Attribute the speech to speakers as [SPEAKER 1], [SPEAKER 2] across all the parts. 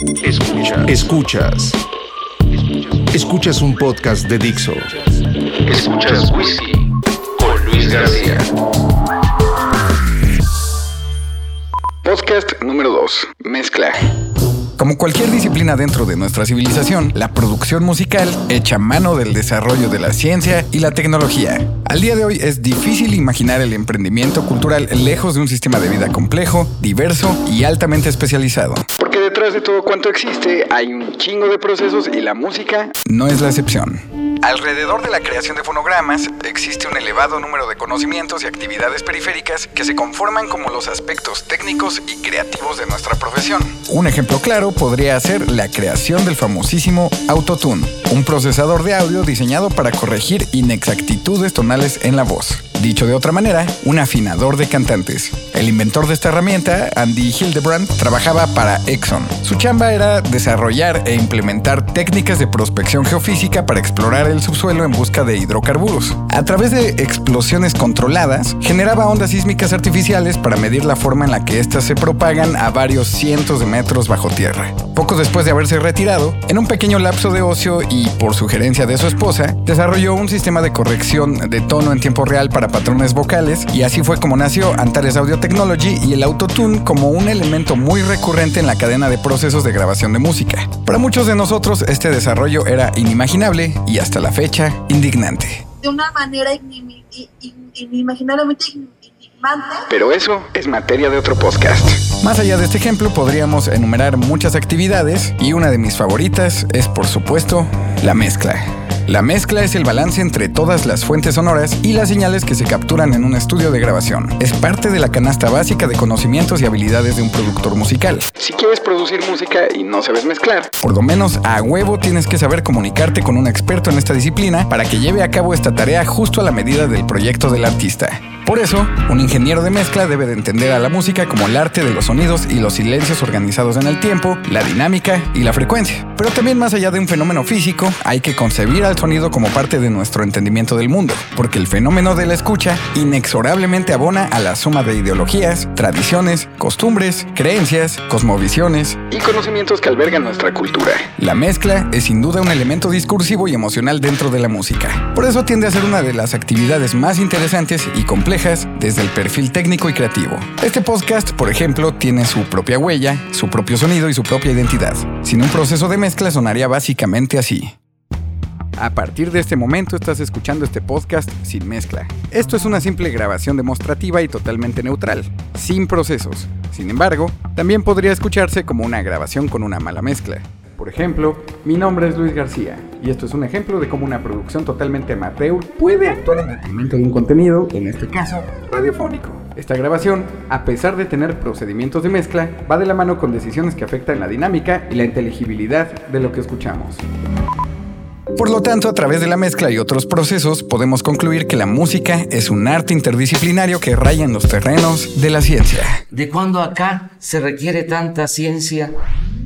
[SPEAKER 1] Escuchas. Escuchas. Escuchas un podcast de Dixo.
[SPEAKER 2] Escuchas Whisky con Luis García.
[SPEAKER 3] Podcast número 2. Mezcla.
[SPEAKER 4] Como cualquier disciplina dentro de nuestra civilización, la producción musical echa mano del desarrollo de la ciencia y la tecnología. Al día de hoy es difícil imaginar el emprendimiento cultural lejos de un sistema de vida complejo, diverso y altamente especializado.
[SPEAKER 3] Detrás de todo cuanto existe hay un chingo de procesos y la música
[SPEAKER 4] no es la excepción. Alrededor de la creación de fonogramas existe un elevado número de conocimientos y actividades periféricas que se conforman como los aspectos técnicos y creativos de nuestra profesión. Un ejemplo claro podría ser la creación del famosísimo Autotune, un procesador de audio diseñado para corregir inexactitudes tonales en la voz. Dicho de otra manera, un afinador de cantantes. El inventor de esta herramienta, Andy Hildebrand, trabajaba para Exxon. Su chamba era desarrollar e implementar técnicas de prospección geofísica para explorar el subsuelo en busca de hidrocarburos. A través de explosiones controladas, generaba ondas sísmicas artificiales para medir la forma en la que éstas se propagan a varios cientos de metros bajo tierra. Poco después de haberse retirado, en un pequeño lapso de ocio y por sugerencia de su esposa, desarrolló un sistema de corrección de tono en tiempo real para patrones vocales y así fue como nació Antares Audio Technology y el Autotune como un elemento muy recurrente en la cadena de procesos de grabación de música. Para muchos de nosotros este desarrollo era inimaginable y hasta la fecha indignante.
[SPEAKER 5] De una manera inimaginablemente
[SPEAKER 3] pero eso es materia de otro podcast.
[SPEAKER 4] Más allá de este ejemplo, podríamos enumerar muchas actividades y una de mis favoritas es, por supuesto, la mezcla. La mezcla es el balance entre todas las fuentes sonoras y las señales que se capturan en un estudio de grabación. Es parte de la canasta básica de conocimientos y habilidades de un productor musical.
[SPEAKER 3] Si quieres producir música y no sabes mezclar,
[SPEAKER 4] por lo menos a huevo tienes que saber comunicarte con un experto en esta disciplina para que lleve a cabo esta tarea justo a la medida del proyecto del artista. Por eso, un ingeniero de mezcla debe de entender a la música como el arte de los sonidos y los silencios organizados en el tiempo, la dinámica y la frecuencia. Pero también más allá de un fenómeno físico, hay que concebir al sonido como parte de nuestro entendimiento del mundo, porque el fenómeno de la escucha inexorablemente abona a la suma de ideologías, tradiciones, costumbres, creencias, cosmovisiones
[SPEAKER 3] y conocimientos que albergan nuestra cultura.
[SPEAKER 4] La mezcla es sin duda un elemento discursivo y emocional dentro de la música. Por eso tiende a ser una de las actividades más interesantes y complejas desde el perfil técnico y creativo. Este podcast, por ejemplo, tiene su propia huella, su propio sonido y su propia identidad. Sin un proceso de mezcla sonaría básicamente así. A partir de este momento estás escuchando este podcast sin mezcla. Esto es una simple grabación demostrativa y totalmente neutral, sin procesos. Sin embargo, también podría escucharse como una grabación con una mala mezcla. Por ejemplo, mi nombre es Luis García y esto es un ejemplo de cómo una producción totalmente amateur puede actuar en detrimento de un contenido, en este caso, radiofónico. Esta grabación, a pesar de tener procedimientos de mezcla, va de la mano con decisiones que afectan la dinámica y la inteligibilidad de lo que escuchamos. Por lo tanto, a través de la mezcla y otros procesos, podemos concluir que la música es un arte interdisciplinario que raya en los terrenos de la ciencia.
[SPEAKER 6] ¿De cuándo acá se requiere tanta ciencia?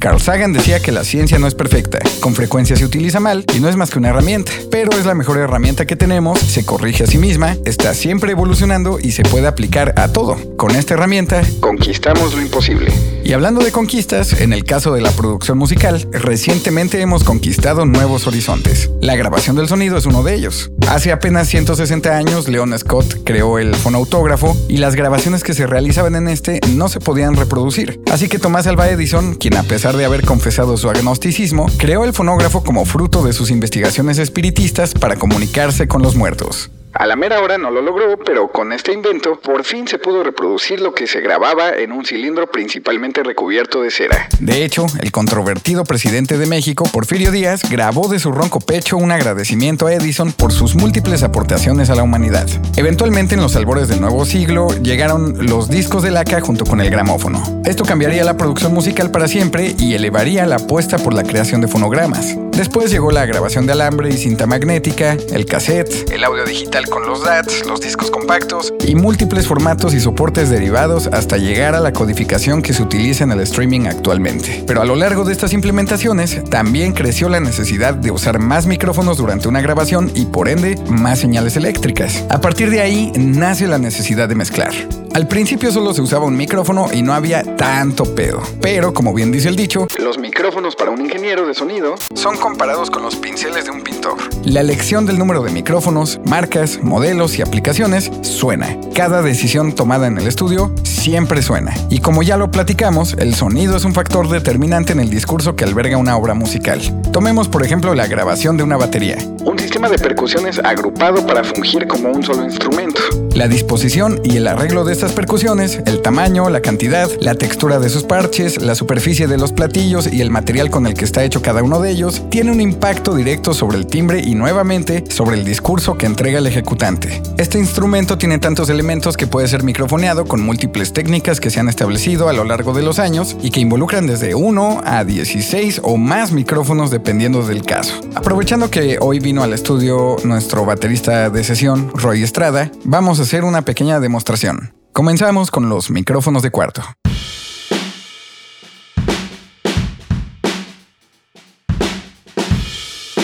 [SPEAKER 4] Carl Sagan decía que la ciencia no es perfecta, con frecuencia se utiliza mal y no es más que una herramienta, pero es la mejor herramienta que tenemos, se corrige a sí misma, está siempre evolucionando y se puede aplicar a todo. Con esta herramienta,
[SPEAKER 3] conquistamos lo imposible.
[SPEAKER 4] Y hablando de conquistas, en el caso de la producción musical, recientemente hemos conquistado nuevos horizontes. La grabación del sonido es uno de ellos. Hace apenas 160 años, Leon Scott creó el fonautógrafo y las grabaciones que se realizaban en este no se podían reproducir. Así que Tomás Alva Edison, quien a pesar de haber confesado su agnosticismo, creó el fonógrafo como fruto de sus investigaciones espiritistas para comunicarse con los muertos.
[SPEAKER 3] A la mera hora no lo logró, pero con este invento por fin se pudo reproducir lo que se grababa en un cilindro principalmente recubierto de cera.
[SPEAKER 4] De hecho, el controvertido presidente de México, Porfirio Díaz, grabó de su ronco pecho un agradecimiento a Edison por sus múltiples aportaciones a la humanidad. Eventualmente, en los albores del nuevo siglo, llegaron los discos de laca junto con el gramófono. Esto cambiaría la producción musical para siempre y elevaría la apuesta por la creación de fonogramas. Después llegó la grabación de alambre y cinta magnética, el cassette, el audio digital con los DATs, los discos compactos y múltiples formatos y soportes derivados hasta llegar a la codificación que se utiliza en el streaming actualmente. Pero a lo largo de estas implementaciones también creció la necesidad de usar más micrófonos durante una grabación y por ende más señales eléctricas. A partir de ahí nace la necesidad de mezclar. Al principio solo se usaba un micrófono y no había tanto pedo. Pero, como bien dice el dicho,
[SPEAKER 3] los micrófonos para un ingeniero de sonido
[SPEAKER 4] son comparados con los pinceles de un pintor. La elección del número de micrófonos, marcas, modelos y aplicaciones suena. Cada decisión tomada en el estudio siempre suena. Y como ya lo platicamos, el sonido es un factor determinante en el discurso que alberga una obra musical. Tomemos por ejemplo la grabación de una batería.
[SPEAKER 3] Un sistema de percusiones agrupado para fungir como un solo instrumento.
[SPEAKER 4] La disposición y el arreglo de estas percusiones, el tamaño, la cantidad, la textura de sus parches, la superficie de los platillos y el material con el que está hecho cada uno de ellos, tiene un impacto directo sobre el timbre y nuevamente sobre el discurso que entrega el ejecutante. Este instrumento tiene tantos elementos que puede ser microfoneado con múltiples técnicas que se han establecido a lo largo de los años y que involucran desde 1 a 16 o más micrófonos dependiendo del caso. Aprovechando que hoy vino al estudio nuestro baterista de sesión, Roy Estrada, vamos a hacer una pequeña demostración. Comenzamos con los micrófonos de cuarto.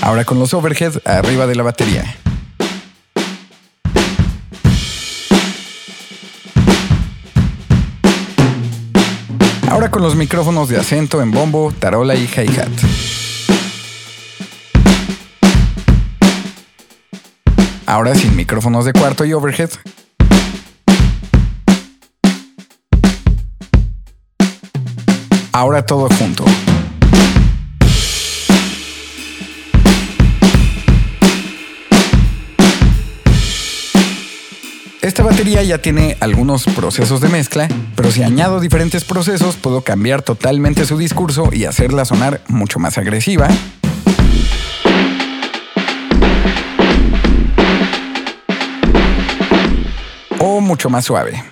[SPEAKER 4] Ahora con los overhead arriba de la batería. Ahora con los micrófonos de acento en bombo, tarola y hi-hat. Ahora sin micrófonos de cuarto y overhead. Ahora todo junto. Esta batería ya tiene algunos procesos de mezcla, pero si añado diferentes procesos puedo cambiar totalmente su discurso y hacerla sonar mucho más agresiva, mucho más suave.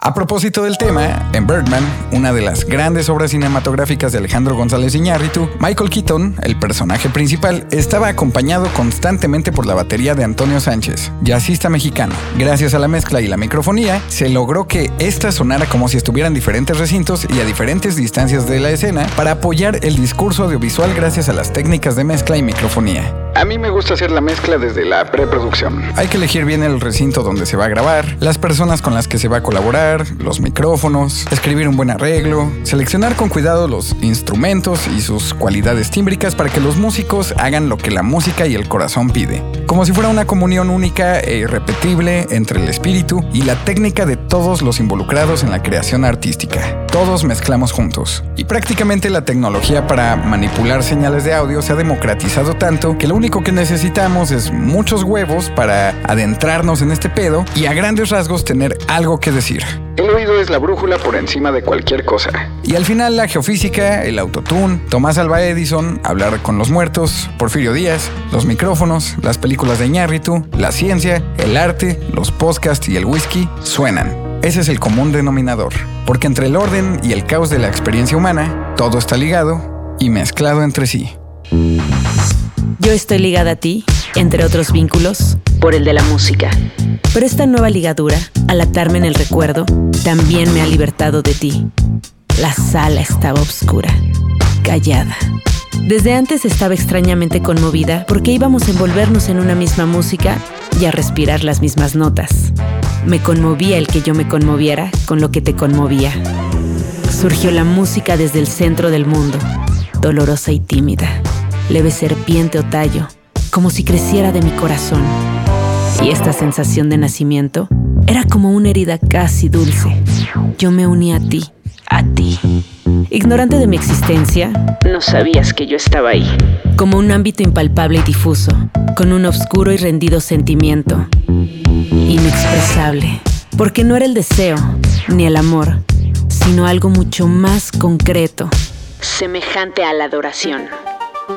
[SPEAKER 4] A propósito del tema, en Birdman, una de las grandes obras cinematográficas de Alejandro González Iñárritu, Michael Keaton, el personaje principal, estaba acompañado constantemente por la batería de Antonio Sánchez, jazzista mexicano. Gracias a la mezcla y la microfonía, se logró que esta sonara como si estuviera en diferentes recintos y a diferentes distancias de la escena para apoyar el discurso audiovisual gracias a las técnicas de mezcla y microfonía.
[SPEAKER 3] A mí me gusta hacer la mezcla desde la preproducción.
[SPEAKER 4] Hay que elegir bien el recinto donde se va a grabar, las personas con las que se va a colaborar, los micrófonos, escribir un buen arreglo, seleccionar con cuidado los instrumentos y sus cualidades tímbricas para que los músicos hagan lo que la música y el corazón pide. Como si fuera una comunión única e irrepetible entre el espíritu y la técnica de todos los involucrados en la creación artística. Todos mezclamos juntos. Y prácticamente la tecnología para manipular señales de audio se ha democratizado tanto que lo único que necesitamos es muchos huevos para adentrarnos en este pedo y a grandes rasgos tener algo que decir.
[SPEAKER 3] El oído es la brújula por encima de cualquier cosa.
[SPEAKER 4] Y al final la geofísica, el autotune, Tomás Alba Edison, hablar con los muertos, Porfirio Díaz, los micrófonos, las películas de Iñárritu, la ciencia, el arte, los podcasts y el whisky suenan. Ese es el común denominador, porque entre el orden y el caos de la experiencia humana, todo está ligado y mezclado entre sí.
[SPEAKER 5] Yo estoy ligada a ti, entre otros vínculos, por el de la música. Pero esta nueva ligadura, al atarme en el recuerdo, también me ha libertado de ti. La sala estaba oscura, callada. Desde antes estaba extrañamente conmovida porque íbamos a envolvernos en una misma música y a respirar las mismas notas. Me conmovía el que yo me conmoviera con lo que te conmovía. Surgió la música desde el centro del mundo, dolorosa y tímida leve serpiente o tallo, como si creciera de mi corazón. Y esta sensación de nacimiento era como una herida casi dulce. Yo me uní a ti, a ti. Ignorante de mi existencia, no sabías que yo estaba ahí. Como un ámbito impalpable y difuso, con un oscuro y rendido sentimiento. Inexpresable. Porque no era el deseo, ni el amor, sino algo mucho más concreto. Semejante a la adoración.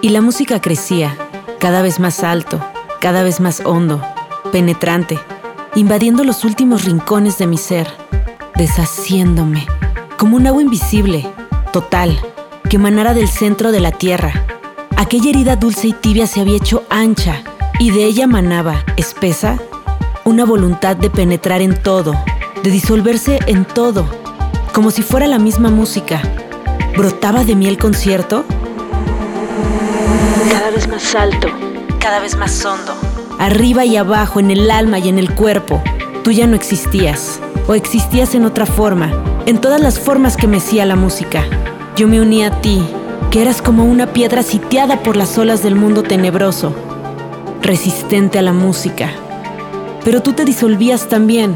[SPEAKER 5] Y la música crecía, cada vez más alto, cada vez más hondo, penetrante, invadiendo los últimos rincones de mi ser, deshaciéndome, como un agua invisible, total, que emanara del centro de la tierra. Aquella herida dulce y tibia se había hecho ancha, y de ella manaba, espesa, una voluntad de penetrar en todo, de disolverse en todo, como si fuera la misma música. ¿Brotaba de mí el concierto? Cada vez más alto, cada vez más hondo, arriba y abajo, en el alma y en el cuerpo. Tú ya no existías, o existías en otra forma, en todas las formas que mecía la música. Yo me uní a ti, que eras como una piedra sitiada por las olas del mundo tenebroso, resistente a la música. Pero tú te disolvías también,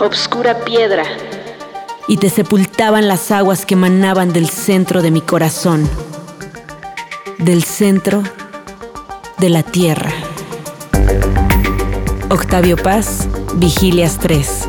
[SPEAKER 5] obscura piedra, y te sepultaban las aguas que emanaban del centro de mi corazón, del centro de la tierra. Octavio Paz, Vigilias 3.